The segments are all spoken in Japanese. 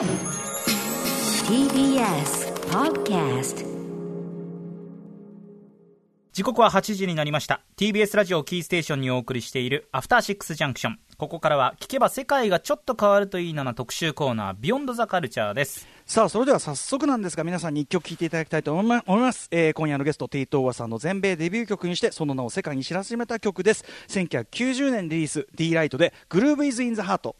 TBS Podcast 時刻は8時になりました。TBS ラジオキーステーションにお送りしているアフターシックスジャンクションここからは聞けば世界がちょっと変わるといいなな特集コーナービヨンドザカルチャーです。さあそれでは早速なんですが皆さんに一曲聴いていただきたいと思いま思います、えー今夜のゲストテイトーワさんの全米デビュー曲にしてその名を世界に知らしめた曲です。1990年リリース D ライトで「グルーブイズインザハート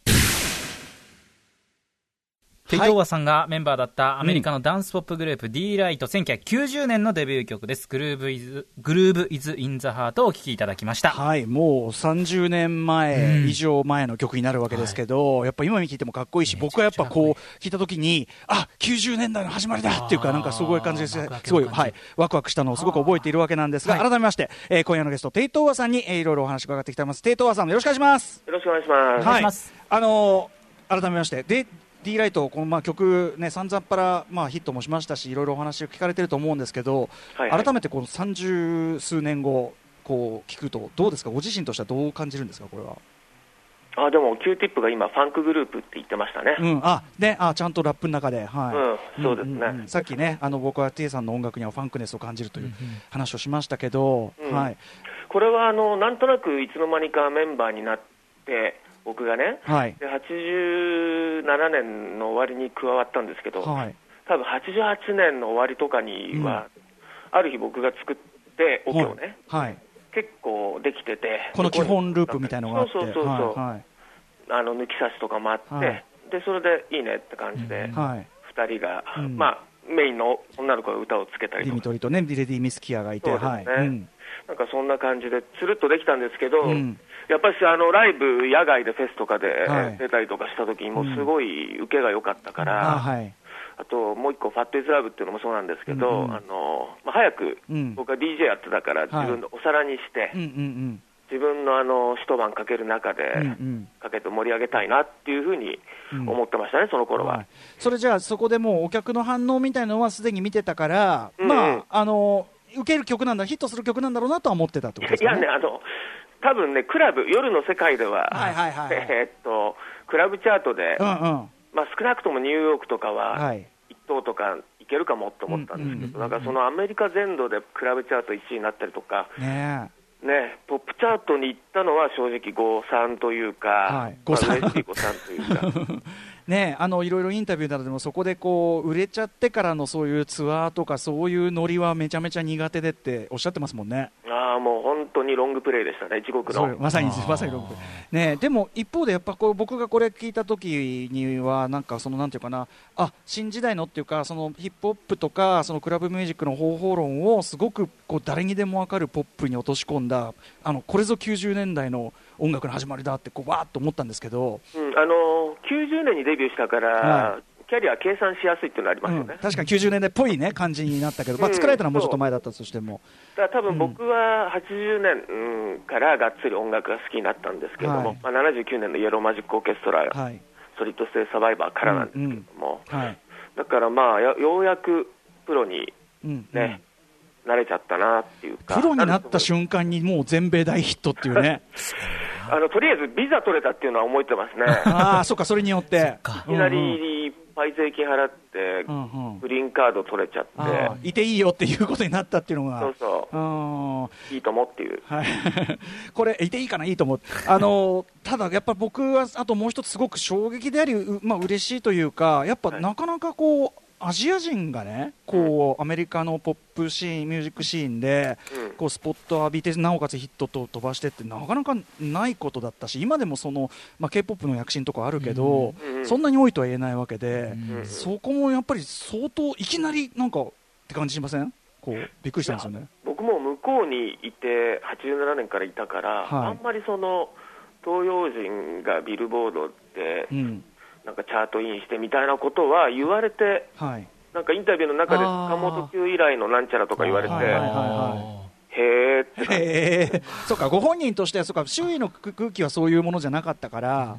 テイトーワさんがメンバーだったアメリカのダンスポップグループ D ライト1990年のデビュー曲です。グルーブイズグルーブイズインザハートをお聴きいただきました。はい。もう30年前以上前の曲になるわけですけど、やっぱ今聴いてもかっこいいし僕はやっぱこう聞いた時にあ90年代の始まりだっていうかなんかすごい感じです。ワクワクすごい、はい、ワクワクしたのをすごく覚えているわけなんですが、はい。改めまして、えー今夜のゲストテイトーワさんに、えーいろいろお話伺ってきてます。テイトーワさんよろしくお願いします。よろしくお願いします。願いします。はい、あのー改めましてで D ライトこのまあ曲ね散々っぱらまあヒットもしましたしいろいろお話を聞かれてると思うんですけど、はいはい。改めてこの30数年後こう聞くとどうですか？ご自身としてはどう感じるんですか？これは。あでも、 Q-Tip が今、ファンクグループって言ってましたね。うん、あであちゃんとラップの中で、はい。うんそうですね。んんん。さっきねあの僕は T さんの音楽にはファンクネスを感じるという話をしましたけど、うん。はい。これはあのなんとなくいつの間にかメンバーになって、僕がね、はい。で87年の終わりに加わったんですけど、はい。多分88年の終わりとかには、ある日僕が作って、オケをね、はい。結構できてて、この基本ループみたいのがあって。そうそうそうそう、あの抜き差しとかもあって、はい。でそれでいいねって感じで、はい。2人が、うん。まあ、メインの女の子が歌をつけたりディとか。ミトリとねレディ・ミスキアがいて、そうですね。はい、うん。なんかそんな感じで、つるっとできたんですけど、うんやっぱりあのライブ、野外でフェスとかではい。出たりとかした時に、もうすごい受けが良かったから、あはい。あともう一個、ファットイズラブっていうのもそうなんですけど、うんうんあのまあ、早く、うん。僕は DJ やってたから、自分でお皿にして、うんうん自分のあの一晩かける中で、うんうん。かけて盛り上げたいなっていうふうにうん思ってましたね、その頃は。はい、それじゃあそこでもうお客の反応みたいなのはすでに見てたから、うん。まああの受ける曲なんだヒットする曲なんだろうなとは思ってたってことですかね。いやね、あの多分ね、クラブ、夜の世界では、はいはいはいはい。えーっと、クラブチャートで、うんうん。まあ、少なくともニューヨークとかは、はい。1等とかいけるかもって思ったんですけど、うんうんうんうん。だからそのアメリカ全土でクラブチャート1位になったりとか、ねね、ポップチャートに行ったのは正直誤算というか、はい。誤算。まあというか、え ねえあのいろいろインタビューなどでもそこでこう売れちゃってからのそういうツアーとかそういうノリはめちゃめちゃ苦手でっておっしゃってますもんね。ああ、もう本当にロングプレーでしたね、地獄の。まさにまさにロックねえでも一方でやっぱこう僕がこれ聞いた時にはなんかそのなんていうかなあ新時代のっていうかそのヒップホップとかそのクラブミュージックの方法論をすごくこう誰にでもわかるポップに落とし込んだあのこれぞ90年代の音楽の始まりだってこうわーっと思ったんですけど、うん、あの90年にデビューしたから、はキャリア計算しやすいっていうのありますうんよね。確かに90年代っぽいね感じになったけど、まあ、うん作られたのはもうちょっと前だったとしても、だから多分僕は80年うんからがっつり音楽が好きになったんですけれども、はい。まあ、79年のイエローマジックオーケストラ、はい。ソリッドステイサバイバーからなんですけれども、はい。だからまあやようやくプロにうんね、慣れちゃったなっていうか、プロになった瞬間にもう全米大ヒットっていうね あのとりあえずビザ取れたっていうのは覚えてますね。ああそっかそれによって。いきなりいっぱい税金払ってう、んうん。うんグリーンカード取れちゃって、いていいよっていうことになったっていうのが。そうそう。うん。いいともっていう。はい、これ、いていいかな、いいと思う、あのただ、やっぱ僕はあともう一つ、すごく衝撃であり、うまあ嬉しいというか、やっぱはい。なかなかこう、アジア人がね、こうアメリカのポップシーン、ミュージックシーンで、うん。こうスポット浴びて、なおかつヒットと飛ばしてって、なかなかないことだったし、今でもその、まあ、k p o p の躍進とかあるけど、そんなに多いとは言えないわけで、うんそこもやっぱり相当、いきなりなんかって感じしません？こうびっくりしたんですよね。僕も向こうにいて、87年からいたから、はい。あんまりその東洋人がビルボードでうんなんかチャートインしてみたいなことは言われて、はい。なんかインタビューの中で坂本九以来のなんちゃらとか言われて、へえ、そうか、ご本人としては、そうか、周囲の空気はそういうものじゃなかったから、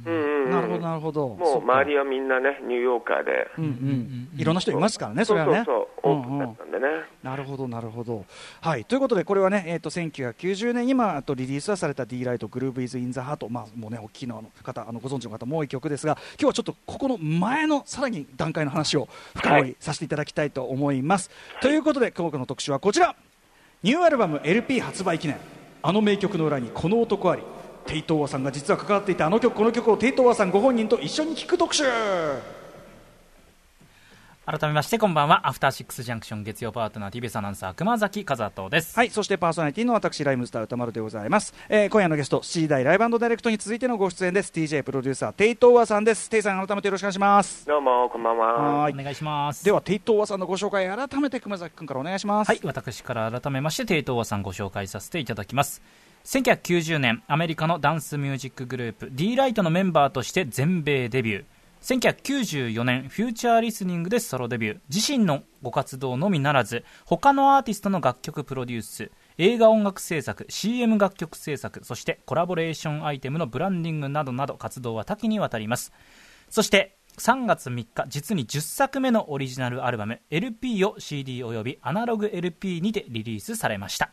なるほどなるほど。もう周りはみんなね、ニューヨーカーで、うんうんいろんな人いますからねそれはねそう。そう、オープンだったんでね。なるほど、なるほど。はい、ということで、これはね、えっ、と、1990年に、まあ、あとリリースはされた D ライト、グルーブイズインザハート、まあ、もうね、大きいのあの方、あの、ご存知の方も多い曲ですが。今日はちょっと、ここの前の、さらに段階の話を深掘りさせていただきたいと思います。ということで、今日の特集はこちら。ニューアルバム LP 発売記念。あの名曲の裏にこの男あり。テイトーワさんが実は関わっていたあの曲この曲をテイトーワさんご本人と一緒に聴く特集改めましてこんばんはアフターシックスジャンクション月曜パートナー TBS アナウンサー熊崎和人です、はい、そしてパーソナリティの私、ライムスター歌丸でございます。えー今夜のゲスト、7時台ライブダイレクトに続いてのご出演です。TJ プロデューサー、テイトーワさんです。テイさん、改めてよろしくお願いします。どうも、こんばんは。はいお願いしますでは、テイトーワさんのご紹介、改めて熊崎君からお願いします。はい、私から改めまして、テイトーワさんご紹介させていただきます。1990年、アメリカのダンスミュージックグループ、D ライトのメンバーとして全米デビュー。1994年、フューチャーリスニングでソロデビュー。自身のご活動のみならず、他のアーティストの楽曲プロデュース、映画音楽制作、CM 楽曲制作、そしてコラボレーションアイテムのブランディングなどなど活動は多岐にわたります。そして3月3日実に10作目のオリジナルアルバム LP を CD およびアナログ LP にてリリースされました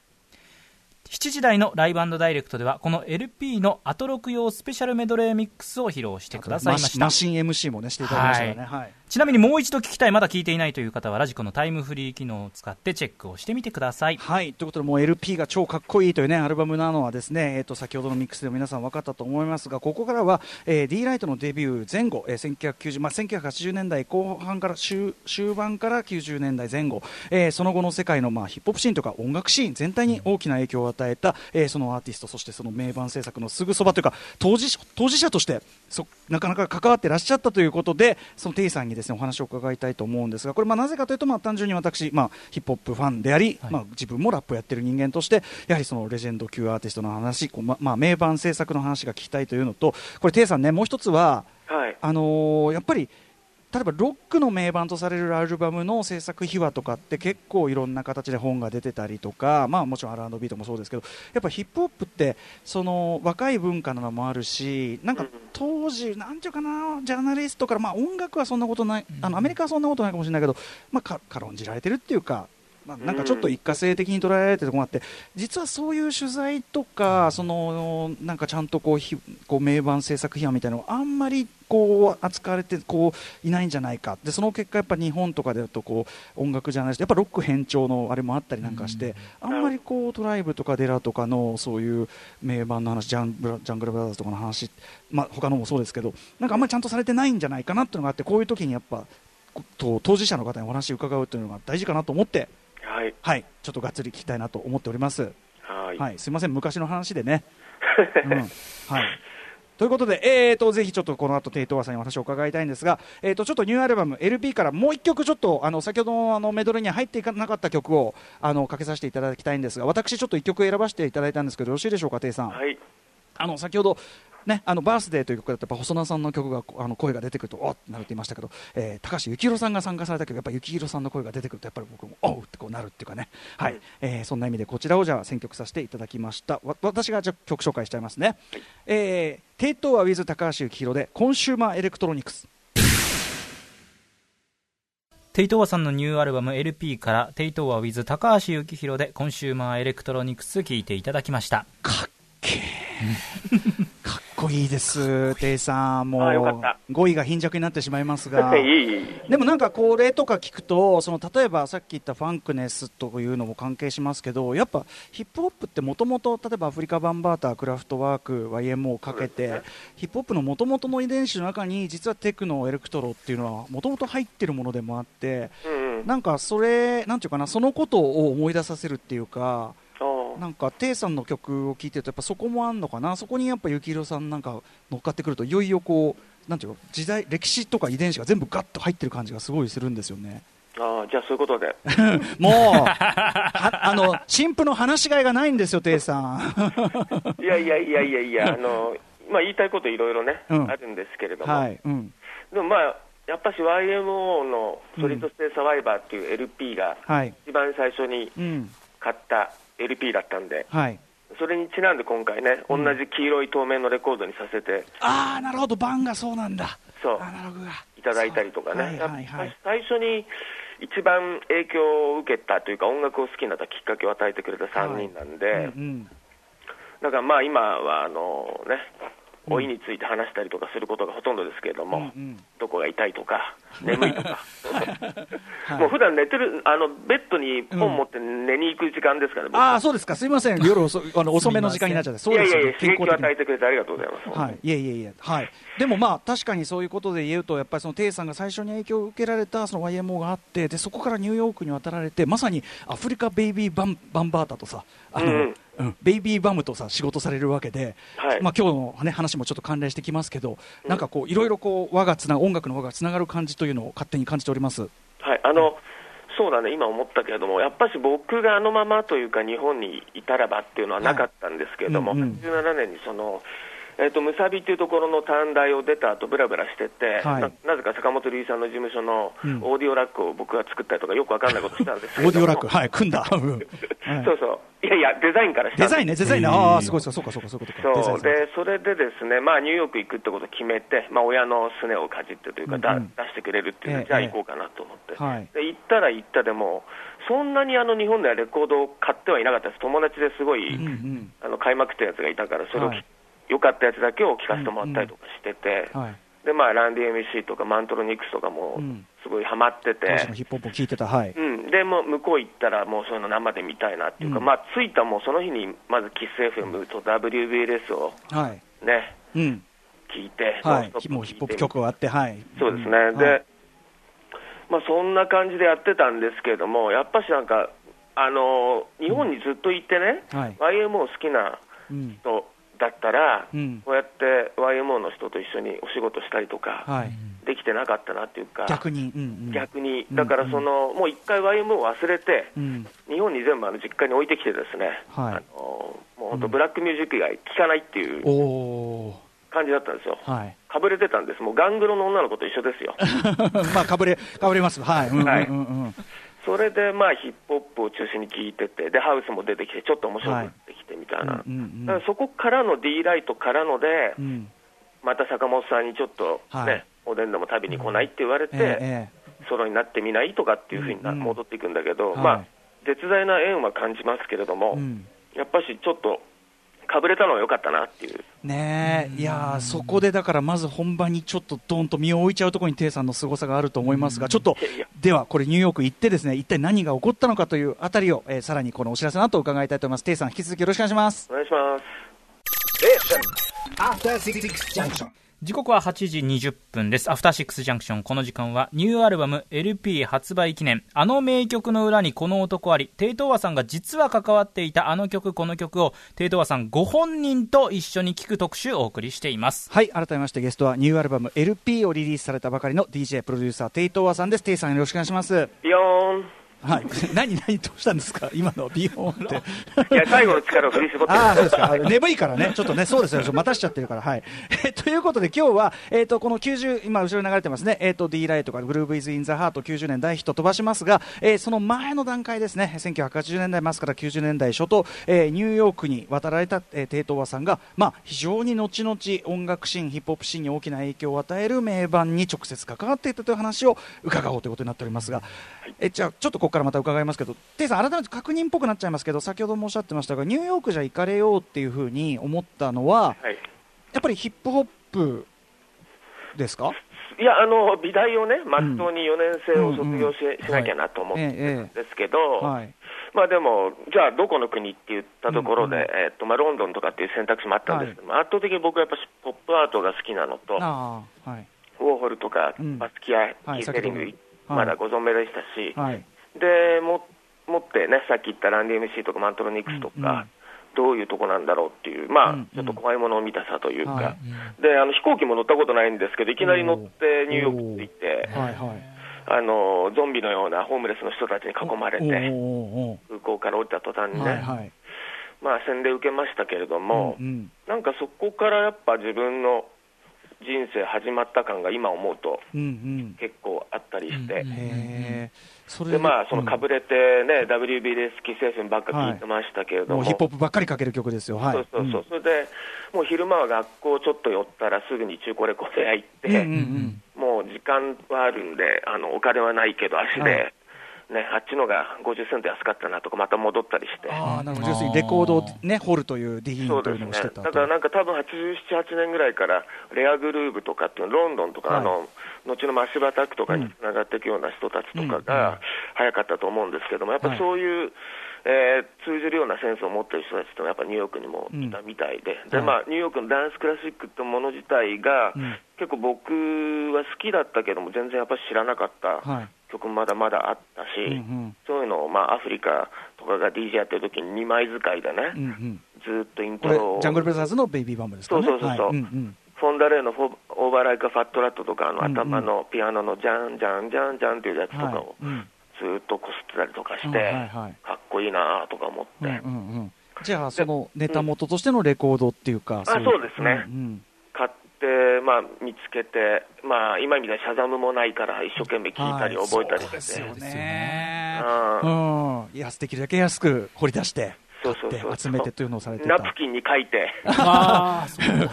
7時台のライブダイレクトではこの LP のアトロク用スペシャルメドレーミックスを披露してくださいましたマシン MC もね、していただきましたからね。はい。ちなみにもう一度聞きたい。まだ聞いていないという方はラジコのタイムフリー機能を使ってチェックをしてみてください。はい、ということで、もう LP が超かっこいいというね、アルバムなのはですね、えっ、と、先ほどのミックスでも皆さん分かったと思いますが、ここからは、えー、D ライトのデビュー前後、えー、1990、まあ、1980年代後半から終、終盤から90年代前後、えー、その後の世界の、まあ、ヒップホップシーンとか音楽シーン全体に大きな影響を与えた、えー、そのアーティスト、そしてその名盤制作のすぐそばというか、当事、当事者として、そなかなか関わってらっしゃったということで、そのテイさんにですね、お話を伺いたいと思うんですが、これ、まあ、なぜかというと、まあ、単純に私、まあ、ヒップホップファンであり、はいまあ、自分もラップをやってる人間として、やはりそのレジェンド級アーティストの話、こうままあ、名盤制作の話が聞きたいというのと、これ、テイさんね、もう一つは、はい。あのーやっぱり、例えばロックの名盤とされるアルバムの制作秘話とかって結構いろんな形で本が出てたりとか、まあ、もちろん R&B とかもそうですけどやっぱヒップホップってその若い文化なのもあるしなんかうん当時、なんていうかなジャーナリストから、まあ、音楽はそんなことないあのアメリカはそんなことないかもしれないけど、まあ、か軽んじられてるっていうか。まあ、なんかちょっと一過性的に捉えられてるところがあって実はそういう取材とかそのなんかちゃんとこうひこう名盤制作批判みたいなのがあんまりこう扱われてこういないんじゃないか。でその結果やっぱ日本とかだとこう音楽ジャーナリストやっぱロック偏重のあれもあったりなんかして、あんまりこうトライブとかデラとかのそういう名盤の話ジャンブラジャングルブラザーズとかの話、まあ、他のもそうですけどなんかあんまりちゃんとされてないんじゃないかなっていうのがあってこういう時にやっぱこと当事者の方にお話を伺うというのが大事かなと思ってはい。はい、ちょっとがっつり聞きたいなと思っております。はい。はい、すみません、昔の話でね。うん、はい。ということで、えーと、ぜひちょっとこの後、テイトワさんにお話を伺いたいんですが、えーと、ちょっとニューアルバム LP からもう一曲ちょっと、あの、先ほどのあのメドレーに入っていかなかった曲を、あの、かけさせていただきたいんですが、私ちょっと一曲選ばせていただいたんですけど、よろしいでしょうか、テイさん。はい。あの先ほど、ね、あのバースデーという曲だとやっぱ細田さんの曲があの声が出てくるとおっってなるって言いましたけど、えー高橋幸宏さんが参加された曲やっぱ幸宏さんの声が出てくるとやっぱり僕もおうってこうなるっていうかね、はい。えーそんな意味でこちらをじゃあ選曲させていただきました。わ私がじゃあ曲紹介しちゃいますね、えー、テイトー with 高橋幸宏で Consumer Electronics。テイ・トウワさんのニューアルバム LP からテイトーワ with 高橋幸宏でコンシューマーエレクトロニクス聴いていただきました。かっけー。かっこいいです、テイさん、もう語彙が貧弱になってしまいますが。でもなんかこれとか聞くとその例えばさっき言ったファンクネスというのも関係しますけどやっぱヒップホップってもともと例えばアフリカバンバータークラフトワーク YMO をかけて、ヒップホップのもともとの遺伝子の中に実はテクノエレクトロっていうのはもともと入ってるものでもあって。なんかそれなんていうかなそのことを思い出させるっていうかなんかテイさんの曲を聴いてるとやっぱそこもあんのかな？そこにやっぱ幸宏さんなんか乗っかってくるといよいよこうなんていうの？時代歴史とか遺伝子が全部ガッと入ってる感じがすごいするんですよね。あー、じゃあそういうことで。もう、はあの、新婦の話しがいがないんですよ、テイさん。いやいやいやいやいや、あの、まあ言いたいこといろいろね、うんあるんですけれども。はい、うん。でもまあ、やっぱし YMO のソリッドステイサバイバーっていう LP がはい。一番最初にうん。買った LP だったんで、はい。それにちなんで今回ね、同じ黄色い透明のレコードにさせてああなるほど版がそうなんだ。そう。アナログが。いただいたりとかね、はいはいはい。最初に一番影響を受けたというか、音楽を好きになったきっかけを与えてくれた3人なんで、うんうん。だからまあ今はあの、ね、老いについて話したりとかすることがほとんどですけれども、うんうん。どこが痛いとか、眠いとか、はい。もう普段寝てるあのベッドに本持って寝に行く時間ですから、僕。ああそうですか。すいません。夜遅あの遅めの時間になっちゃって。そうですよ。いやいやいや、刺激を与えてくれてありがとうございます。はい、いえいえいえ、はい、でもまあ確かにそういうことで言うと、やっぱりそのテイさんが最初に影響を受けられたその YMO があって、でそこからニューヨークに渡られて、まさにアフリカベイビーバンバンバータとさ、あのうん。うんベイビーバムとさ仕事されるわけで、はい。まあ今日の、ね、話もちょっと関連してきますけど、なんかこういろいろこう輪がつな音楽の輪がつながる感じというのを勝手に感じております。はい、あの、そうだね、今思ったけれども、やっぱし僕があのままというか、日本にいたらばっていうのはなかったんですけれども、はい。うんうん。87年にその、えー、とムサビっていうところの短大を出た後ブラブラしてて、はい。ななぜか坂本龍一さんの事務所のうん。オーディオラックを僕が作ったりとか、よくわかんないことしたんですけれども。オーディオラック、はい、組んだ。そうそう、いやいや、デザインからしたデザインね、デザイン。ね、ああ、すごいそうか、そうか、そういうことそう。でそれでですね、まあ、ニューヨーク行くってことを決めて、まあ、親のすねをかじってというか、だうん。うん出してくれるっていうええじゃあ行こうかなと思って、はい。で行ったら行ったでも、そんなにあの日本ではレコードを買ってはいなかったです、友達ですごい、うんうん。あの買いまくったやつがいたから、それをき、はい良かったやつだけを聞かせてもらったりとかしてて、はい。でまあ、ランディ MC とかマントロニクスとかもうんすごいハマってて。当時のヒップホップを聞いてた、はい。うん、でもう向こう行ったら、もうそういうの生で見たいなっていうか、うんまあ、着いたもうその日に、まずキス FM と WBLS をはい。ね、うん。聞いて、はいもうヒップホップ曲があって、はい。そうですね、うんで、はいまあ、そんな感じでやってたんですけれども、やっぱしなんか、あの日本にずっといてね、はい YMO 好きなうん。人だったら、うんこうやって YMO の人と一緒にお仕事したりとか、はい。できてなかったなっていうか、逆に。うんうん。逆にうんだからその、もう一回 YMO を忘れて、うん。日本に全部あの実家に置いてきてですね、はいあのもう本当、ブラックミュージック以外聴かないっていう。感じだったんですよ。はい。かぶれてたんです、もうガングロの女の子と一緒ですよ。まあ、かぶれ、かぶれます。はい。うんうんはいうんうん。それでまあヒップホップを中心に聴いてて、でハウスも出てきて、ちょっと面白くなってきてみたいな、うんうんうん。だからそこからの D ライトからので、うん。また坂本さんにちょっとね、はい。おでんでも食べに来ないって言われて、ええソロになってみないとかっていうふうにな戻っていくんだけど、はい。まあ、絶大な縁は感じますけれども。やっぱしちょっとかぶれたのは良かったなっていう。ねえ、いやーそこでだからまず本番にちょっとどんと身を置いちゃうところにテイさんの凄さがあると思いますが、ちょっとではこれニューヨーク行ってですね、一体何が起こったのかというあたりを、えーさらにこのお知らせの後伺いたいと思います。テイさん引き続きよろしくお願いします。お願いします。After Six Junction. 時刻は8時20分です。アフターシックスジャンクション。この時間はニューアルバム LP 発売記念。あの名曲の裏にこの男あり。テイトーワさんが実は関わっていたあの曲この曲をテイトーワさんご本人と一緒に聴く特集をお送りしています。はい、改めましてゲストはニューアルバム LP をリリースされたばかりの DJ プロデューサーテイ・トウワさんです。テイさんよろしくお願いします。ビヨーン。はい、何 何どうしたんですか？今のビヨーンって。いや、最後の力を振り絞ってああ、そうですか。眠いからね。ちょっとね、そうですよ。待たしちゃってるから。はい。え ということで、今日は、えっ、と、この90、今、後ろに流れてますね。えっ、と、D ライトからグルーブイズインザハート90年代ヒット飛ばしますが、えーその前の段階ですね。1980年代末から90年代初頭、えーニューヨークに渡られた、えー、テイ・トウワさんが、まあ、非常に後々音楽シーン、ヒップホップシーンに大きな影響を与える名盤に直接関わっていたという話を伺おうということになっておりますが、えじゃあ、ちょっとここからまた伺いますけど、テイさん、改めて確認っぽくなっちゃいますけど、先ほどもおっしゃってましたが、ニューヨークじゃ行かれようっていうふうに思ったのは、はい。やっぱりヒップホップですか？いや、あの、美大をね、まっとうに4年生を卒業し,、しなきゃなと思ってんですけど、はい。まあでも、じゃあどこの国って言ったところで、うん。うんえっとまあ、ロンドンとかっていう選択肢もあったんです。けども、圧倒的に僕はやっぱしポップアートが好きなのと、はい。ウォーホルとか、うん。バスキア、はいキーセリング、まだご存命でしたし、はい。でも持ってね、さっき言ったランディ MC とかマントロニクスとか、うんうん。どういうとこなんだろうっていう、まあ、うんうん。ちょっと怖いものを見たさというか、はであの飛行機も乗ったことないんですけど、いきなり乗ってニューヨークに行って、はい、はい。あのゾンビのようなホームレスの人たちに囲まれて、空港から降りた途端にね、はい、はい。まあ、洗礼受けましたけれども、うんうん。なんかそこからやっぱ自分の人生始まった感が今思うと。結構あったりりして、でまあ、そのかうん。ぶれてね、WBS 既製品ばっか聞いてましたけれども、もうヒップホップばっかりかける曲ですよ、はい。そうそうそう、ん。それでもう昼間は学校ちょっと寄ったら、すぐに中古レコード屋行って、もう時間はあるんで、あのお金はないけど、足で、はいね、あっちのが50セント安かったなとか、また戻ったりして。ああ、なるほど、要するにレコードをね、掘るというディーンというそうですね、のをしてたと。だからなんか多分87、8年ぐらいから、レアグルーブとかっていうの、ロンドンとか、はい。あの後のマッシブアタックとかにつながっていくような人たちとかが早かったと思うんですけども、やっぱりそういう、えー通じるようなセンスを持ってる人たちっていうのは、やっぱニューヨークにもいたみたいで、ではいまあ、ニューヨークのダンスクラシックってもの自体が、うん。結構僕は好きだったけども、全然やっぱり知らなかったはい。曲もまだまだあったし、うんうん。そういうのを、まあ、アフリカとかが DJ やってる時に2枚使いでね、うんうん。ずーっとイントロを。ジャングルブラザーズのベイビーバンブですかね？そうそうそうそう。はい。んん。フォンダレーのフォオーバーライカ・ファットラットとか、あのうんうん。頭のピアノのジャンジャンジャンジャンっていうやつとかをずーっとこすってたりとかして、かっこいいなとか思って、うんうんうん。じゃあ、そのネタ元としてのレコードっていうか、あいそうですね。うん買って、まあ、見つけて、まあ、今みたいにシャザムもないから、一生懸命聞いたりはい覚えたりそうですよして、ね。うんうん。安できるだけ安く掘り出して、そうそうそう集めてというのをされてた。ナプキンに書いて、あ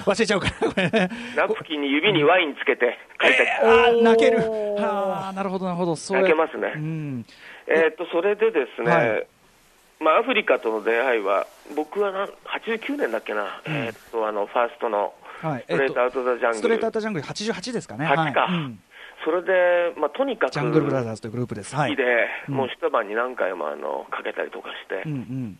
忘れちゃうから、これね。ナプキンに指にワインつけて書いて、あー泣ける。はあ、なるほど、なるほど。そうや泣けますねうん。えー、とそれでですね、はいまあ、アフリカとの出会いは、僕はなん89年だっけな、えー、とあのファーストのはい。ストレートアウト・ザ・ジャングル、ストレートアウトジャングル88ですかね。8かはいうんそれで、まあ、とにかくジャングルブラザーズというグループです。はい。好きで、うんもう一晩に何回もあのかけたりとかしてうん、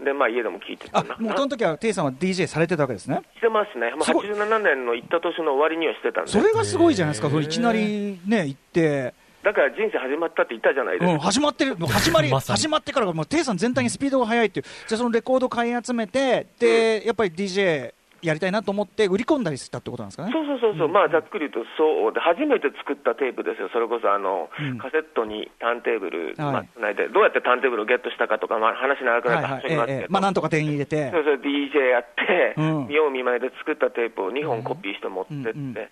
うん。でまあ、家でも聴いてたあな、もうその時はテイさんは DJ されてたわけですね。してますね、もうすごい87年の行った年の終わりにはしてたんで、それがすごいじゃないですか。いきなりね、行って。だから人生始まったって言ったじゃないですうん、か、始まってる、始まり、ま始まってからが、もう、テイさん全体にスピードが速いっていう、じゃあそのレコード買い集めて、で、やっぱり DJ やりたいなと思って、売り込んだりしたってことなんですかね？そうそうそうそう、まあざっくり言うとそう。で、初めて作ったテープですよ、それこそあの、うん。カセットにターンテーブル、はい。まあ、つないで、どうやってターンテーブルをゲットしたかとか、まあ、話長くなるからはいはい、ええ。まあ、なんとか手に入れて。そ、うそう DJ やって、うん。見よう見まねで作ったテープを2本コピーして持ってって、うん。うん。で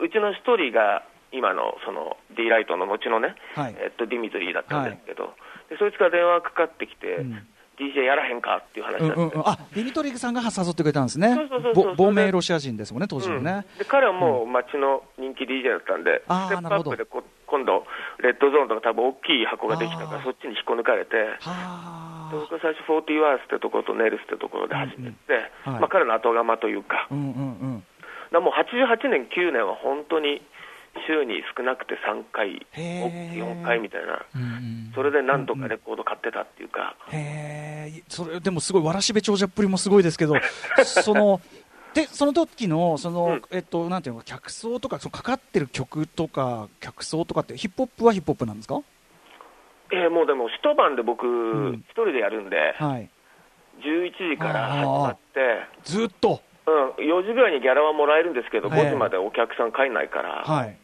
うちの1人が今のその D ライトの後のね、はい。えっと、ディミトリーだったんですけど、でそいつから電話かかってきて、うん DJ やらへんかっていう話だって、うんあディミトリーさんが誘ってくれたんですね。亡命ロシア人ですもんね、当時のね。うん。で彼はもう街の人気 DJ だったんで、ステップアップでこ今度、レッドゾーンとか多分大きい箱ができたから、そっちに引っこ抜かれて、はで僕は最初、40ワースってところとネルスってところで始めて、まあ、彼の後釜というか、あ、うんうんうん、だもう88年、9年は本当に週に少なくて3回、へー。4回みたいな、それで何とかレコード買ってたっていうか、へえ、それでもすごい、わらしべ長者っぷりもすごいですけど、その、で、その時の、その、うん。えっと、なんていうのか、客層とか、そのかかってる曲とか、客層とかって、ヒップホップはヒップホップなんですか？えーもうでも一晩で僕、ん。一人でやるんで、はい。11時から始まって、ずっと？うん、4時ぐらいにギャラはもらえるんですけど、ええ5時までお客さん帰んないから、はい。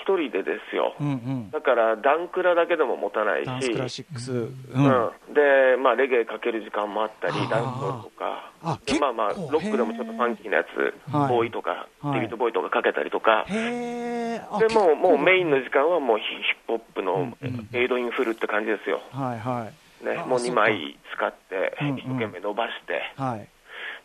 一人でですよ。うんうん。だから、ダンクラだけでも持たないし、ダンスクラシックス。うん。うん、で、まあ、レゲエかける時間もあったりダンスとかあ、でまあまあ、ロックでもちょっとファンキーなやつ、はいボーイとか、はいデビッド・ボウイとかかけたりとか、でもうもうメイン。結の時間はもうヒップホップのエイドインフルって感じですよ。構はいはい。ね、もう2あそうか枚使って、一生懸命伸ばして、はい。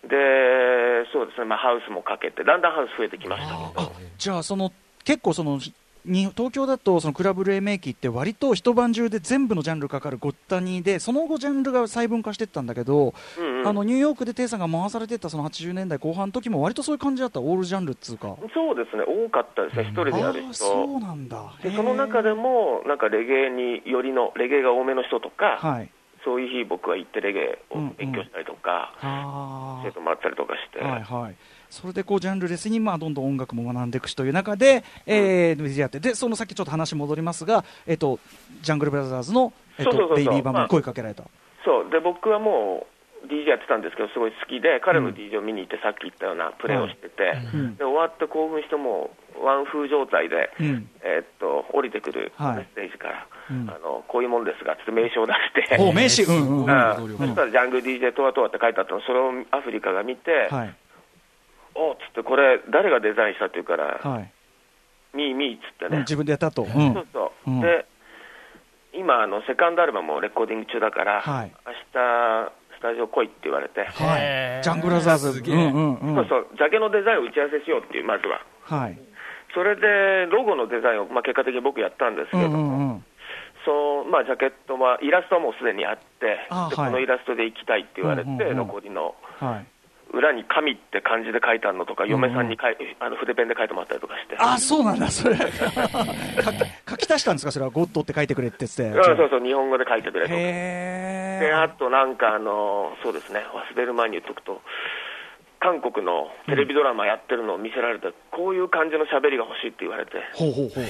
で、そうですね、まあ、ハウスもかけて、だんだんハウス増えてきましたけど。じゃあ、その、結構その、に東京だとそのクラブ黎明期って割と一晩中で全部のジャンルかかるごったにでその後ジャンルが細分化していったんだけど、うんうん。あのニューヨークでテイさんが回されてたその80年代後半の時も割とそういう感じだったオールジャンルっつうか。そうですね、多かったですね、一人でやるああそう人。なんだ。でその中でも、なんかレゲエによりの、レゲエが多めの人とか、はいそういう日、僕は行ってレゲエを勉強したりとか、あ生徒もらったりとかして、あはいはい。それでこうジャンルレスにまあどんどん音楽も学んでいくしという中で、えー、出会って。でそのさっきちょっと話戻りますが、えっとジャングルブラザーズの、えっそうそうそうそう。とベイビーバンドに声かけられた、そう。で僕はもう DJ やってたんですけど、すごい好きで、彼の DJ を見に行って、さっき言ったようなプレーをしてて、うん。で終わって興奮して、もうワン風状態で、うん。えーっと降りてくるはい。メッセージから、うんあのこういうもんですが、つって名刺を出して。お名刺。うんうんそしたらジャングル DJ とはとはって書いてあったの、それをアフリカが見て、はい。おっつって、これ、誰がデザインしたって言うから、はい。ミーミーっつってうんね、自分でやったと、うんそうそう、うん。で今あの、セカンドアルバムをレコーディング中だから、はい。明日スタジオ来いって言われて、はい。ジャングルザーズ。うんうんうんそうそう、ジャケのデザインを打ち合わせしようっていう、まずは。はいそれで、ロゴのデザインを、まあ、結果的に僕やったんですけうど、んうんうんそうまあ、ジャケットは、イラストはもうすでにあって、はい。このイラストで行きたいって言われて、うんうんうん。残りのはい。裏に神って漢字で書いてあるのとか、嫁さんに書いあの筆ペンで書いてもらったりとかして、あそうなんだそれ。書き足したんですか？それは？ゴッドって書いてくれって言ってうんそうそう、日本語で書いてくれとで、あえとなんかあの、そうですね、忘れる前に言っとくと、韓国のテレビドラマやってるのを見せられて、こういう感じの喋りが欲しいって言われて、ほうほうほう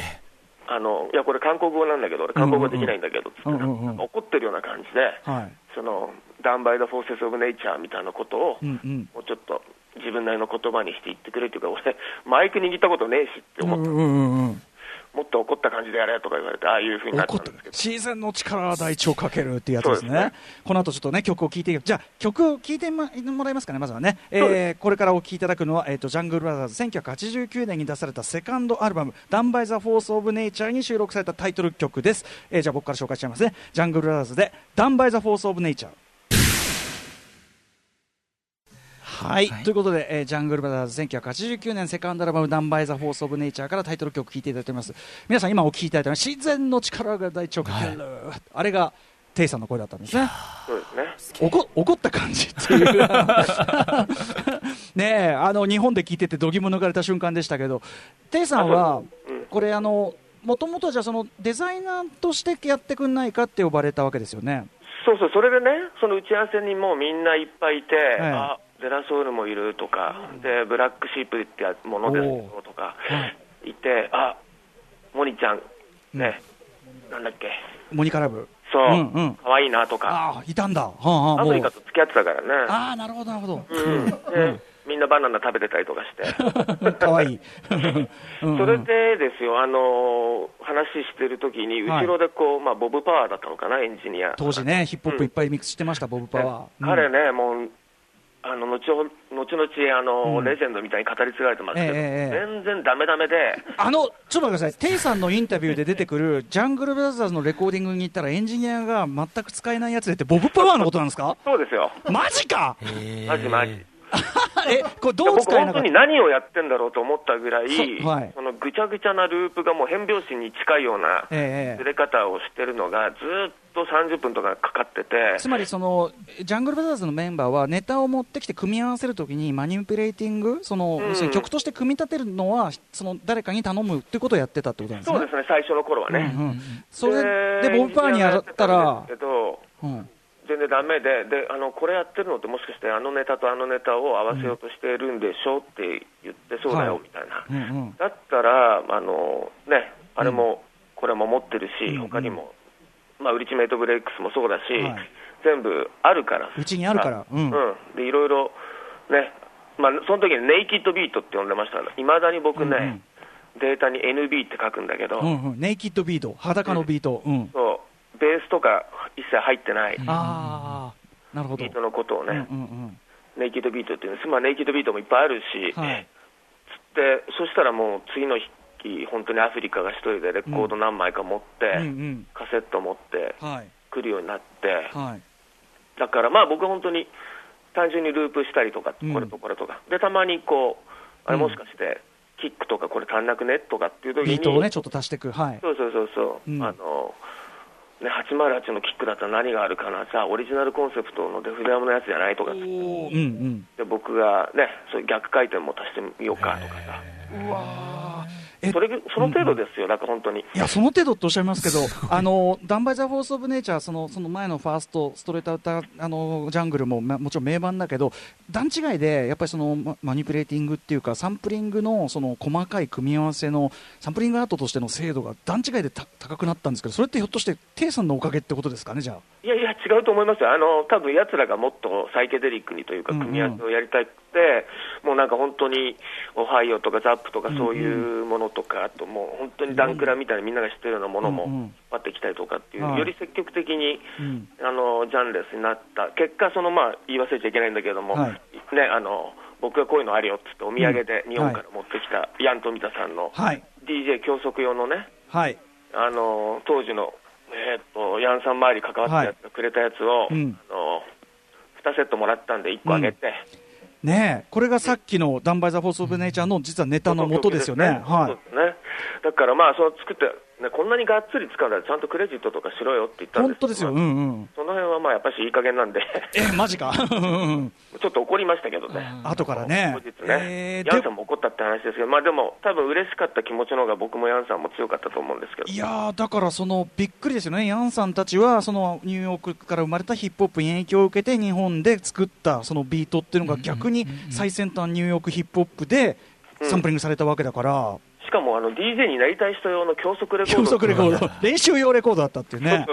あのいや、これ、韓国語なんだけど、俺、韓国語できないんだけど、つって怒ってるような感じで、はい。その、ダンバイ・ザ・フォーセス・オブ・ネイチャーみたいなことを、うんうん。もうちょっと自分なりの言葉にして言ってくれっていうか、俺、マイク握ったことねえしって思って、うんうんうんうんもっと怒った感じでやれとか言われて、ああいうふうになったんですけど。自然の力は大地をかけるっていうやつですね。すね。この後ちょっとね曲を聴いてじゃあ曲を聴いてまもらえますかねまずはね、えーこれからお聴きいただくのは、えー、とジャングルブラザーズ1989年に出されたセカンドアルバム「ダンバイ・ザ・フォース・オブ・ネイチャー」に収録されたタイトル曲です、えーじゃあ僕から紹介しちゃいますね。ジャングルブラザーズで「ダンバイ・ザ・フォース・オブ・ネイチャー」はい、はい。ということで、えージャングルブラザーズ1989年セカンドアルバム「ダンバイ・ザ・フォース・オブ・ネイチャー」からタイトル曲聴いていただいております。皆さん今お聴きいただいたのは自然の力が大地をかける、あれがテイさんの声だったんですね。そうですね。怒怒った感じっていう。ねえあの日本で聞いてて度肝抜かれた瞬間でしたけどテイさんはうん。これあのもともとはじゃあそのデザイナーとしてやってくんないかって呼ばれたわけですよね。そうそう、それでね、その打ち合わせにもうみんないっぱいいて、えあデラソウルもいるとか、でブラックシープってやものですよとか、い。て、あモニちゃん、ね、なんだっけ、モニカラブ。そう、うんうん。可愛いなとか、ああいたんだ。はあ、はあ、アフリカと付き合ってたからね、ああなるほどなるほど。うん。でみんなバナナ食べてたりとかして。かわい。い うん。それでですよ、あのー話してる時に、はい。後ろでこう、まあ、ボブ・パワーだったのかな、エンジニア。当時ねヒップホップいっぱいミックスしてました、ボブパワー、彼ね、もう、あの後ほ後々あの、うん。レジェンドみたいに語り継がれてますけど、ええええ。全然ダメダメで、あの、ちょっと待ってください。テイさんのインタビューで出てくる、ジャングルブラザーズのレコーディングに行ったらエンジニアが全く使えないやつでって、ボブパワーのことなんですか？そうですよ、マジか？マジマジ。え、これどう僕、使えなかった本当に何をやってんだろうと思ったぐらい、そはい。そのぐちゃぐちゃなループがもう変拍子に近いようなええずれ方をしてるのが、ずっと30分とかかかってて、つまりその、ジャングルブラザーズのメンバーはネタを持ってきて組み合わせるときにマニピュレーティング、その、うん。曲として組み立てるのは、その誰かに頼むっていうことをやってたってことなんですね？そうですね、最初の頃はね。うんうんそれで、ボブパワーにやったら、全然ダメで、であのこれやってるのって、もしかしてあのネタとあのネタを合わせようとしてるんでしょって言って、そうだはいよみたいな、うんうん。だったら、あのね、あれも、これも持ってるし、うん。他にも、まあ、ウリチメイトブレイクスもそうだし、はい。全部あるから、うちにあるから。うん。でいろいろね、まあ、その時にネイキッドビートって呼んでましたいまだに僕ね、うんうん。データに NB って書くんだけど、うんうん。ネイキッドビート、裸のビート、うん、そう。ベースとか一切入ってない。ああ、なるほど。ビートのことをね、うんうんネイキッドビートっていうんです、まあ、ネイキッドビートもいっぱいあるし、うん、はい、でそしたらもう次の日、本当にアフリカが一人でレコード何枚か持って、うんうん、カセット持ってはい、来るようになって、はい、だからまあ僕は本当に単純にループしたりとか、うん。これとこれとか、でたまにこう、あれうん。もしかして、キックとかこれ足んなくね？とかっていう時に、ビートをね、ちょっと足していく、はい、そうそうそうそう、うん。あのね、808のキックだったら何があるかな、じゃあオリジナルコンセプトのデフレアムのやつじゃないとか。ってうんうん、で僕がね、そう逆回転も足してみようかとかさ、うわそれその程度ですよ、だから本当に。いや、その程度っておっしゃいますけど、あの、ダンバイザ・フォース・オブ・ネイチャー、その、その前のファースト、ストレートアウター、あの、ジャングルも、まもちろん名盤だけど、段違いで、やっぱりその、ママニピュレーティングっていうか、サンプリングの、その、細かい組み合わせの、サンプリングアートとしての精度が段違いでた高くなったんですけど、それってひょっとして、テイさんのおかげってことですかね、じゃあ。いやいや、違うと思いますよ、あの多分やつらがもっとサイケデリックにというか、うんうん組み合わせをやりたくて、もうなんか本当に、オハイオとかザップとかそういうものとか、あともう本当にダンクラみたいなみんなが知ってるようなものも引っ張ってきたりとかっていう、はいより積極的にうん。あのジャンレスになった、結果、そのまあ言い忘れちゃいけないんだけども、はいね、あの僕がこういうのあるよっつって、お土産でうん日本から持ってきたヤン・トミタさんのはい。DJ 教則用のね、はい。あの当時の、えー、とヤンさん周り関わってやくれたやつを、うんあの2セットもらったんで、1個あげて、ねえこれがさっきのダンバイザ・フォース・オブ・ネイチャーの実はネタの元ですよね。はですね。だからまあ、その作って、ね、こんなにがっつり使うんだら、ちゃんとクレジットとかしろよって言っい。たんです本当ですよ。うんうん。その辺はまあやっぱしいい加減なんで、え、マジか。うんうんちょっと怒りましたけどね。後からね後日えね、ーヤンさんも怒ったって話ですけど、まあでも、多分嬉しかった気持ちの方が僕もヤンさんも強かったと思うんですけど。いやーだからそのびっくりですよね、ヤンさんたちはそのニューヨークから生まれたヒップホップに影響を受けて日本で作ったそのビートっていうのが逆に最先端ニューヨークヒップホップでサンプリングされたわけだから、しかもあの DJ になりたい人用の教則レコード。教則レコード、練習用レコードだったっていうね。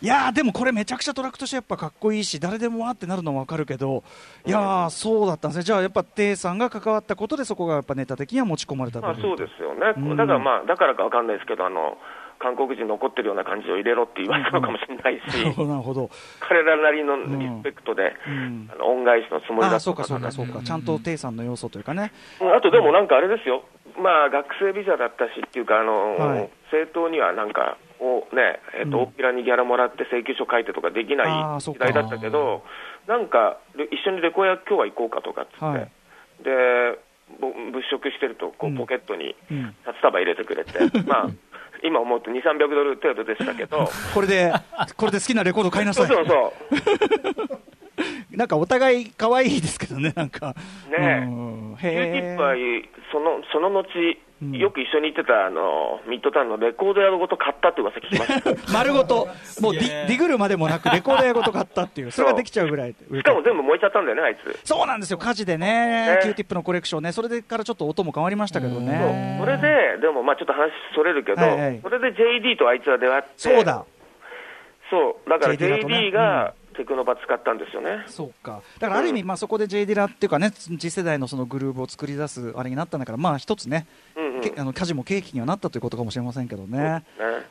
いやーでもこれめちゃくちゃトラックとしてやっぱかっこいいし誰でもわーってなるのはわかるけどいやーそうだったんですね。じゃあやっぱテイさんが関わったことでそこがやっぱネタ的には持ち込まれたまあそうですよね。うん。だからまあ、だからかわかんないですけど、あの、韓国人残ってるような感じを入れろって言われたのかもしれないし、なるほど。なるほど彼らなりのリスペクトで、うん。あの恩返しのつもりだったああそうかそうかそうか。ちゃんとテイさんの要素というかね。うん。あとでもなんかあれですよ、まあ、学生ビザだったしっていうか、あのはい。政党にはなんか、おねえっとうん。大っぴらにギャラもらって請求書書いてとかできあない時代だったけど、なんか、で一緒にレコヤ今日は行こうかとかっつって、はい。でぼ物色してるとこうん。うポケットにうん。札束入れてくれて、まあ、今思うと2、300ドル程度でしたけど、これでこれで好きなレコード買いなさい。そうそうそう、なんかお互い可愛いですけどね、なんか。ねえ。うん。 Q-Tip はへそのその後、ん。よく一緒に行ってたあのミッドタウンのレコード屋ごと買ったって噂聞きました。え 丸ごと、もうディディグるまでもなく、レコード屋ごと買ったっていう、それができちゃうぐらい。しかも全部燃えちゃったんだよね、あいつ。そうなんですよ、火事でね。ね、 Q-Tip のコレクションね、それでからちょっと音も変わりましたけどね。それで、でもまあちょっと話それるけど、はいはい。それで JD とあいつは出会って、そうだ、そう。だから JD がテクノバ使ったんですよね。そうか。だからある意味、まあそこで J ディラっていうかね、次世代のそのグルーブを作り出すあれになったんだから、まあ一つね、うんうんけあの火事も契機にはなったということかもしれませんけどね。ね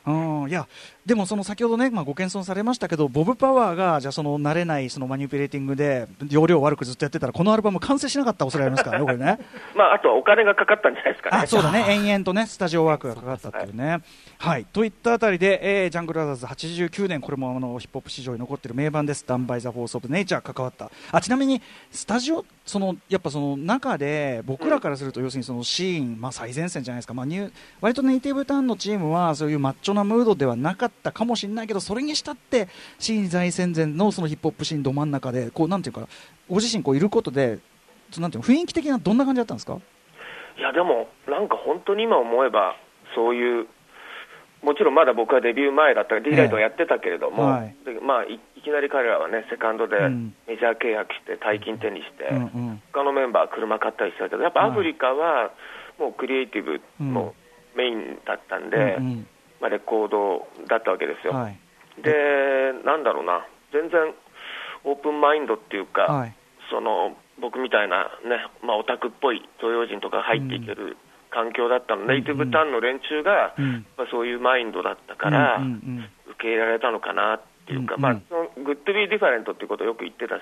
うん、いや、でもその先ほどね、まあ、ご謙遜されましたけど、ボブ・パワーが、じゃあその慣れないそのマニピュレーティングで、容量悪くずっとやってたら、このアルバム完成しなかった恐れありますからね、これね。まあ、あとはお金がかかったんじゃないですかね。あ、そうだね、延々とね、スタジオワークがかかったっていうね。はい。といったあたりで、えージャングル・ラザーズ89年、これもあのヒップホップ史上に残っている名盤です。ダン・バイ・ザ・フォース・オブ・ネイチャー関わった。あ、ちなみに、スタジオ、その、やっぱその中で、僕らからすると、要するにそのシーン、まあ最前線じゃないですか。まあニュー、割とネイティブタウンのチームは、そういうマッチョなムードではなかったかもしれないけど、それにしたって、シーン最戦前のそのヒップホップシーンど真ん中で、こう、なんていうか、ご自身こういることで、なんていうの雰囲気的などんな感じだったんですか？いや、でも、なんか本当に今思えば、そういう、もちろんまだ僕はデビュー前だったから D ライトはやってたけれども、はいでまあ、いいきなり彼らはね、セカンドでうん。メジャー契約して、大金手にして、うんうん。他のメンバーは車買ったりしてたけど、やっぱアフリカはもうクリエイティブのメインだったんで、うんまあ、レコードだったわけですよ。うんはい。で、なんだろうな、全然オープンマインドっていうか、はい。その僕みたいな、ねまあ、オタクっぽい東洋人とか入っていける環境だったの、ネイティブタウンの連中が、うん。まあ、そういうマインドだったから、うんうん受け入れられたのかなっていうか、うんまあ、その good be different っていうことをよく言ってたし、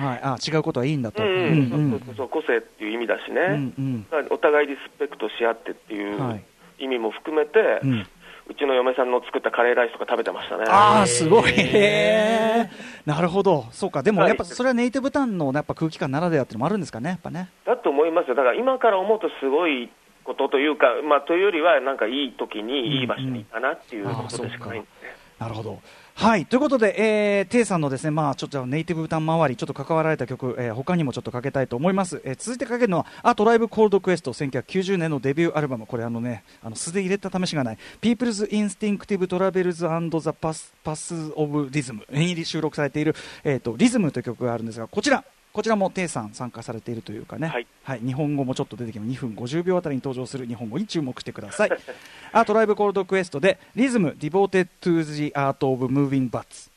うんはい。あ、違うことはいいんだと。うんうん。うんそうそうそう個性っていう意味だしね、うんうん。お互いリスペクトし合ってっていうはい。意味も含めて、ううんちの嫁さんの作ったカレーライスとか食べてましたね。ああ、すごい。なるほど。そうか。でもはいやっぱそれはネイティブタンのやっぱ空気感ならではっていうのもあるんですかね。やっぱね。だと思いますよ、だから今から思うとすごいことというか、まあ、というよりは、なんかいい時にいい場所にいたなっていうことでしかないんですね。なるほど。はい。ということで、えー、テイさんのですね、まあ、ちょっとネイティブ歌周り、ちょっと関わられた曲、えー、他にもちょっとかけたいと思います。えー、続いてかけるのは、あ、トライブコールドクエスト、1990年のデビューアルバム。これあのね、あの、素で入れた試しがない、People's Instinctive Travels and the Pass, of Rhythm に収録されている、えっ、と、リズムという曲があるんですが、こちら、こちらもテイさん参加されているというかね、はい。日本語もちょっと出てきます2分50秒あたりに登場する日本語に注目してください。A Tribe Called Quest で Rhythm Devoted to the Art of Moving Butts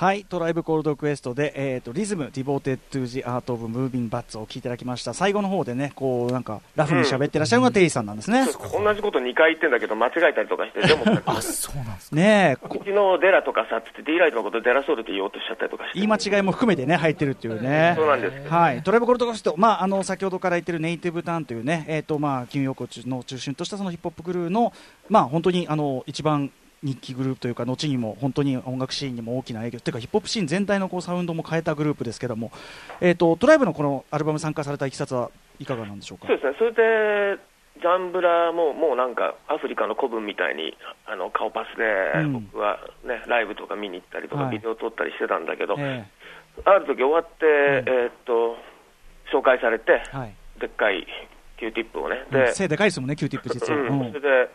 はい、 Tribe Called Quest で、えっ、と、 Rhythm, Devoted the Art of Moving Butts を聞いていただきました。最後の方でね、こう、なんか、ラフに喋ってらっしゃるのがテイさんなんですね。同じこと2回言ってんだけど、間違えたりとかして、でも、あそうなんですかねえ、こうちのデラとかさ、つって D ライトのこと De La Soul って言おうとしちゃったりとかして。言い間違いも含めてね、入ってるっていうね。そうなんです。はい、 Tribe Called Quest、まあ、あの先ほどから言ってるネイティブタンというね、えーとまあ、金曜日の中心としたそのヒップホップグルーの、まあ、本当にあの一番人気グループというか、後にも本当に音楽シーンにも大きな影響、というかヒップホップシーン全体のこうサウンドも変えたグループですけども、えー、とトライブのこのアルバム参加されたいきさつはいかがなんでしょうか？そうですね、それで、ジャンブラももうなんか、アフリカの古文みたいに、あの顔パスでうん、僕はね、ライブとか見に行ったりとか、はいビデオ撮ったりしてたんだけど、えある時終わって、えーっと、紹介されて、ーはい。でっかい Q ティップをね、でで、背でかいですもんね、 Q-Tip 実は。うん。うん。それで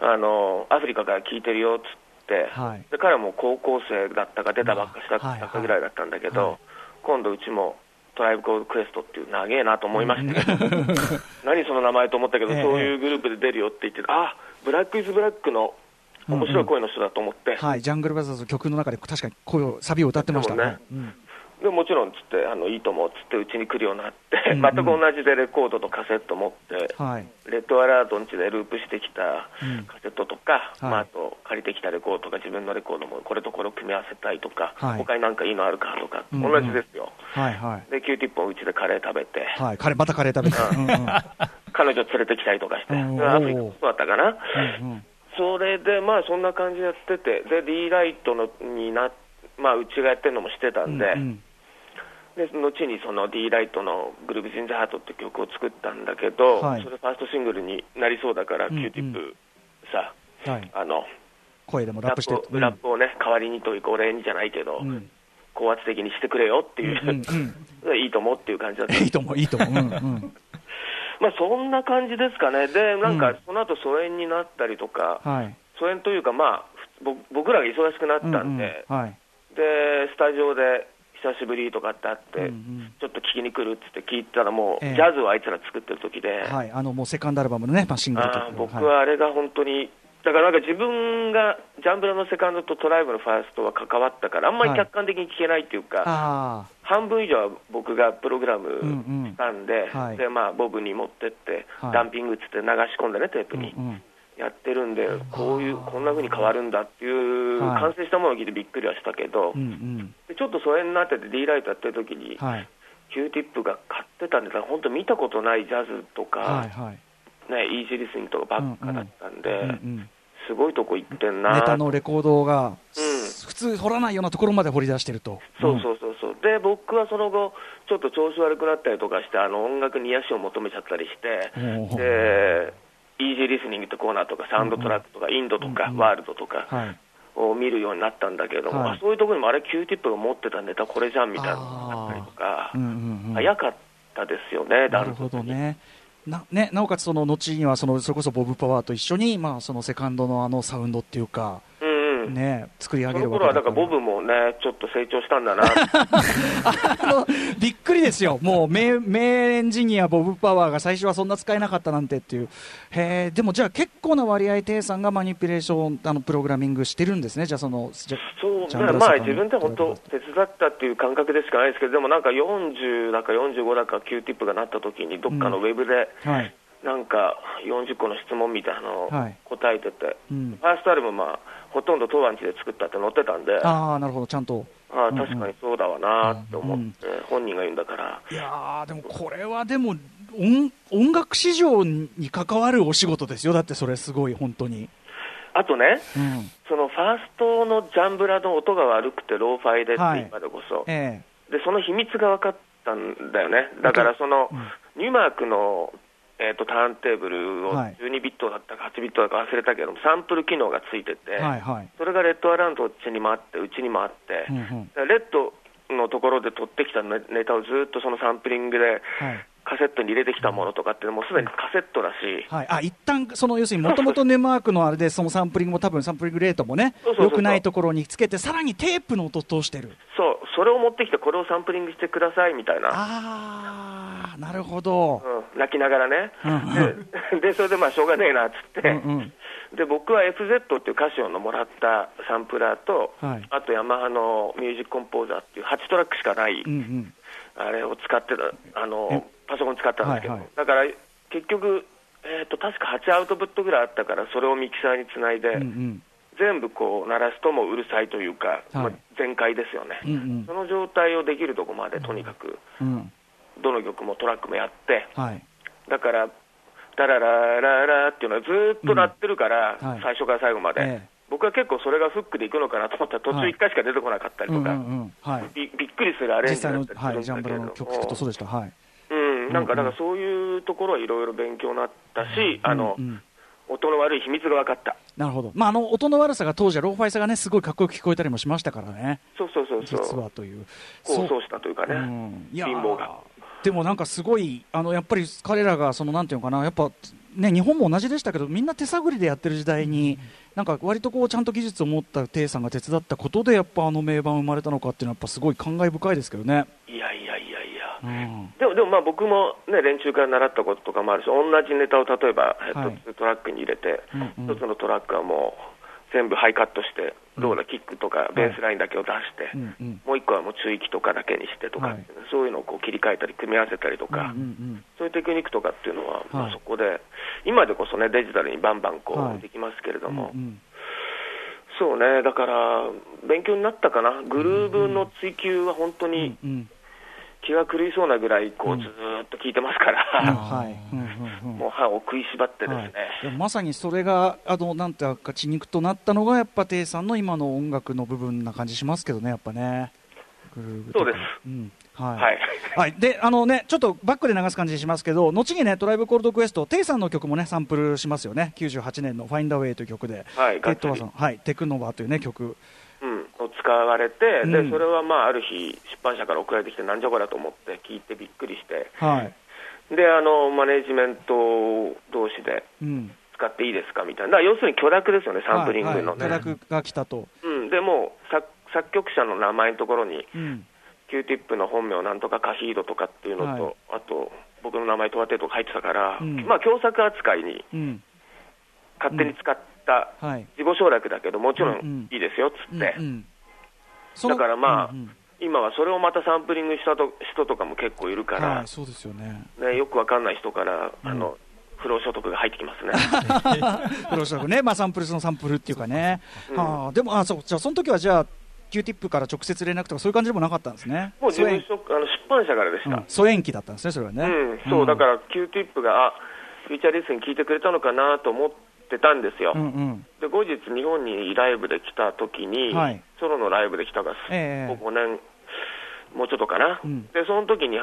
あの、アフリカから聞いてるよっつって、はい。で彼はもう高校生だったか出たばっかしたはいかぐらいだったんだけど、はい。今度うちも Tribe Called Quest っていう長えなと思いましたけど、何その名前と思ったけど、ええ。そういうグループで出るよって言って、あ Black Is Black の面白い声の人だと思って、はい、ジャングルブラザーズの曲の中で確かに声をサビを歌ってましたね。はいうんでもちろんつってあのいいと思うっつってうちに来るようになって、うんうん。全く同じでレコードとカセット持って、はい。 Red Alert んちでループしてきたうん。カセットとか、はい。まあ、あと借りてきたレコードとか自分のレコードもこれとこれを組み合わせたいとか、はい。他になんかいいのあるかとか、うんうん。同じですよ。はいはい。で、 Q-Tip をうちでカレー食べて、はい、カレーまたカレー食べて、うん。うん彼女連れてきたりとかして、うんアフリカ装だったかな。うんうん。それで、まあそんな感じでやってて、で、D ライトのにな、まあうちがやってるのもしてたんで、うんうんで後にその D ライトの「グルーブ・ジン・ザ・ハート」って曲を作ったんだけど、はい。それファーストシングルになりそうだから、うんうん。 Q-Tip さ、はい、あの声でもラップしてラップをね、代わりにというか、お礼にじゃないけど、うん。うん高圧的にしてくれよっていう、うんうん。いいと思うっていう感じだった、いいと思う、いいと思う、うんうん。まあそんな感じですかね、でなんうん。かその後疎遠になったりとか、はい、疎遠というか、まあ、ぼ僕らが忙しくなったんで、うんうん。はい、でスタジオで久しぶりとかってあって、うんうん。ちょっと聞きに来るっつって聞いたら、もう、ええ。ジャズをあいつら作ってる時で。はい、あのもうセカンドアルバムのね、まあ、シングル曲あー僕はあれが本当に、だからなんか自分がジャンブラのセカンドとトライブのファーストは関わったから、あんまり客観的に聞けないっていうか、あ半分以上は僕がプログラムうんうん。したんで、はい。でまあ、ボブに持ってって、はい。ダンピングっつって流し込んでね、テーあ、プに、うんうんやってるんで、こういう、こんな風に変わるんだっていう、はい。完成したものを聞いてびっくりはしたけど、うんうん。でちょっと疎遠になってて、D ライトやってる時に、はい、Q ティップが買ってたんで、本当見たことないジャズとか、はい、はい、ね、イージーリスニングとかばっかだったんで、うんうんすごいとこ行ってんなネタのレコードが、うん。普通掘らないようなところまで掘り出してると。そうそうそうそう、で僕はその後、ちょっと調子悪くなったりとかして、あの音楽に癒しを求めちゃったりして、うん。で、イージーリスニングってコーナーとか、サウンドトラックとか、インドとか、ワールドとかはい。を見るようになったんだけども、はいあそういうところにもあれ、Q ティップが持ってたネタ、これじゃんみたいなのがあったりとかうん、うんうん。早かったですよね、なるほどね。なね、なおかつその後にはそのそれこそボブ・パワーと一緒に、まあ、そのセカンドのあのサウンドっていうか、ね、作り上そげるわの頃はだから、けだからボブもね、ちょっと成長したんだな。あのびっくりですよ、もう名名エンジニア、ボブ・パワーが最初はそんな使えなかったなんてっていう、へー。でもじゃあ、結構な割合、テイさんがマニピュレーション、あのプログラミングしてるんですね、じゃあ、その、じゃそうまあ、自分で本当、手伝ったっていう感覚でしかないですけど、でもなんか40だか45だか Q ティップがなった時に、どっかのウェブで、はい、なんか40個の質問みたいなのをはい。答えてて、うん。フ、ァーストアルバムはほとんど当番地で作ったって載ってたんで、あああ、なるほど、ちゃんと。あうんうん。確かにそうだわなって思って、本人が言うんだから、いやー、でもこれはでも音、音楽市場に関わるお仕事ですよ、だってそれ、すごい、本当に。あとね、うん、そのファーストのジャンブラの音が悪くて、ローファイでってはい。今でこそ、えでその秘密が分かったんだよね、だからその、 Numark の、えー、とターンテーブルをはい。12ビットだったか8ビットだか忘れたけど、サンプル機能がついてて、えはいはい。それが Red Alert んとこにもあって、うちにもあって、うん。うんレッドのところで取ってきたネネタをずっとそのサンプリングではい。カセットに入れてきたものとかって、もうすでにカセットだし、はい、あ一旦その要するにもともとネマークのあれでそのサンプリングも多分サンプリングレートもねそうそうそうそう。良くないところにつけてさらにテープの音通してる。そう、それを持ってきて、これをサンプリングしてくださいみたいな。ああなるほど。うん、泣きながらね、うんででそれでまあしょうがねえなっつって、うんうん。で僕は FZ っていうカシオのもらったサンプラーと、はい。あとヤマハのミュージックコンポーザーっていう8トラックしかない、うんうん。あれを使ってたあえのパソコン使ったんですけど、はいはい。だから結局、えー、と確か8アウトプットぐらいあったからそれをミキサーにつないで、うんうん全部こう鳴らすともううるさいというか、はい。まあ全開ですよね、うんうん。その状態をできるとこまでとにかくうん。どの曲もトラックもやってはい。だからダララララっていうのはずーっと鳴ってるから、うん。はい。最初から最後まで、ええ。僕は結構それがフックでいくのかなと思ったら途中はい1回しか出てこなかったりうんうとか、んうん。はい。びびっくりするアレンジだったりするんだけれどもの曲聴くとそうでした。はい。うん、なんかうんうんだからそういうところはいろいろ勉強になったし、あのうん。うん音の悪い秘密が分かった、なるほど。まああの音の悪さが当時はローファイさがねすごいかっこよく聞こえたりもしましたからね。そうそうそう実そう、はという。構そう。想したというかね、うん。貧乏が。でもなんかすごい、あのやっぱり彼らがそのなんていうのかな、やっぱね日本も同じでしたけど、みんな手探りでやってる時代に、なんか割とこうちゃんと技術を持ったテイさんが手伝ったことで、やっぱあの名盤生まれたのかっていうのは、やっぱすごい感慨深いですけどね。いやうん。でもでもまあ僕も、ね、連中から習ったこととかもあるし、同じネタを例えばヘッドツートラックに入れて、うんうん。一つのトラックはもう全部ハイカットして、ローラ、キックとかベースラインだけを出して、うんうん。もう一個はもう中域とかだけにしてとか、はい。そういうのをこう切り替えたり、組み合わせたりとか、うんうんそういうテクニックとかっていうのは、まはいあ、そこで、今でこそね、デジタルにバンバンこう、はい。できますけれども、うんうん。そうね、だから、勉強になったかな、グルーブの追求は本当うんにうん気が狂いそうなぐらい、こうずーっと聞いてますから、もう歯を食いしばってですね、はい、まさにそれがあのなんていうか血肉となったのがやっぱテイさんの今の音楽の部分な感じしますけどねやっぱね。そうです。うん。はい。はい、はい、であのねちょっとバックで流す感じにしますけど後にね Tribe Called Quest テイさんの曲もねサンプルしますよね。98年の Find a Way という曲で、はい、テイ・トウワさん。はい。 Technova というね曲。うん、を使われて、うん。でそれはまあある日、出版社から送られてきて、なんじゃこりゃと思って聞いてびっくりして、はい。であのマネジメント同士でうん。使っていいですかみたいな、要するに許諾ですよね、サンプリングのね。はいはい許諾が来たと、うん、でもう作作曲者の名前のところに、うん、Q ティップの本名なんとかカヒードとかっていうのと、はい。あと僕の名前、トワテイとか入ってたから、うん。まあ共作扱いにうん。勝手に使ったはい。自己承諾だけど、もちろうんうん。んいいですよっつって、うんうんだからまあうんうん今はそれをまたサンプリングしたと人とかも結構いるから、はい、そうですよね。ね、よくわかんない人から、あの不労所得が入ってきますね。プロショね、まあサンプルのサンプルっていうかね。うんはあ、でも、あ、そう、じゃあその時はじゃあ、Q ティップから直接連絡とかそういう感じでもなかったんですね。もう事疎遠務所あの出版社からでした。うん疎遠期だったんですね、それはね。うん、そう、だから、Q ティップが、あフューチャーリスン聞いてくれたのかなと思ってたんですよ。うんうん。で、後日、日本にライブで来た時に、はいソロのライブで来たが、ええ5年、もうちょっとかな？うんで、その時に、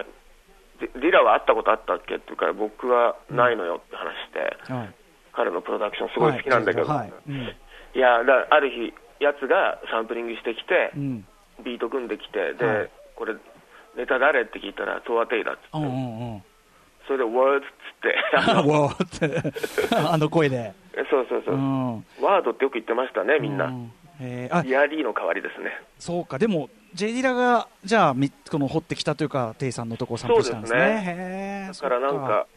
デディラは会ったことあったっけって言うから、僕はないのよって話して、はい。彼のプロダクションすごい好きなんだけど、はい。うんいや、だある日、やつがサンプリングしてきてう、ん。ビート組んできて、で、はいこれ、ネタ誰？って聞いたら、トアテイだっつって、うんうんうん。それで、ワードっつって、あの声で。そうそうそうう、ん。ワードってよく言ってましたね、みんな。うえーあ、リーの代わりですね。そうか、でも、J ディラが、じゃあ、みこの掘ってきたというか、テイさんのとこをサンプルしたんですね。そうでへえ。だからなんか、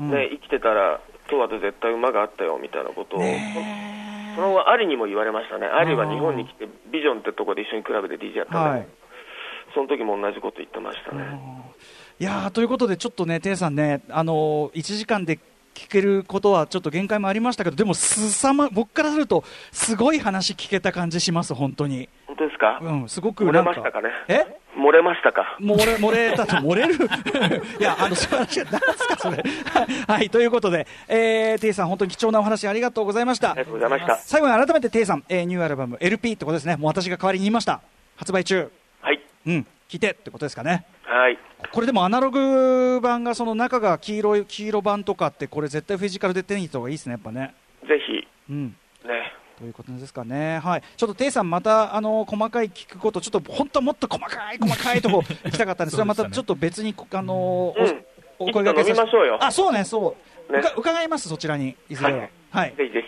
うんね、生きてたら、トワと絶対馬があったよみたいなことを、ねその後、アリにも言われましたね、アリは日本に来て、ビジョンってとこで一緒にクラブで DJ やったんだけど、はいその時も同じこと言ってましたね。いやーということで、ちょっとね、テイさんね、あのー、1時間で聞けることはちょっと限界もありましたけど、でもすさま、僕からすると、すごい話聞けた感じします、本当に。本当ですか、うん、すごく漏なんか。れましたかね？え？漏れましたか？漏れ、漏れたと漏れる？いや、あの、素晴らしい。なんですか、それ？はい、ということで、えー、テイさん、本当に貴重なお話ありがとうございましたありが。とうございました。最後に改めてテイさん、えー、ニューアルバム LP ってことですね。もう私が代わりに言いました。発売中。はい。うん、聞いてってことですかね。はい。これでもアナログ版がその中が黄色い黄色版とかってこれ絶対フィジカルで手に入れた方がいいですねやっぱね。ぜひ、うん。ね。ということですかね。はい。ちょっとテイさんまたあの細かい聞くことちょっと本当はもっと細かい細かいとこ 行きたかったんです。それはまたちょっと別にあのおうんお声掛けさせいつか飲みましょうよあそうねそう。伺いますそちらにいずれは。はいはい。ぜひぜ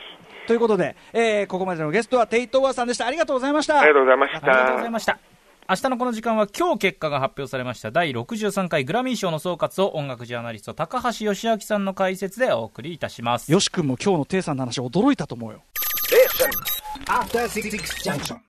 ということで、えーここまでのゲストはテイトーワさんでした。ありがとうございました。ひ。ありがとうございました。ありがとうございました。明日のこの時間は今日結果が発表されました。第63回グラミー賞の総括を音楽ジャーナリスト高橋義明さんの解説でお送りいたします。よし君も今日のテイさんの話驚いたと思うよ.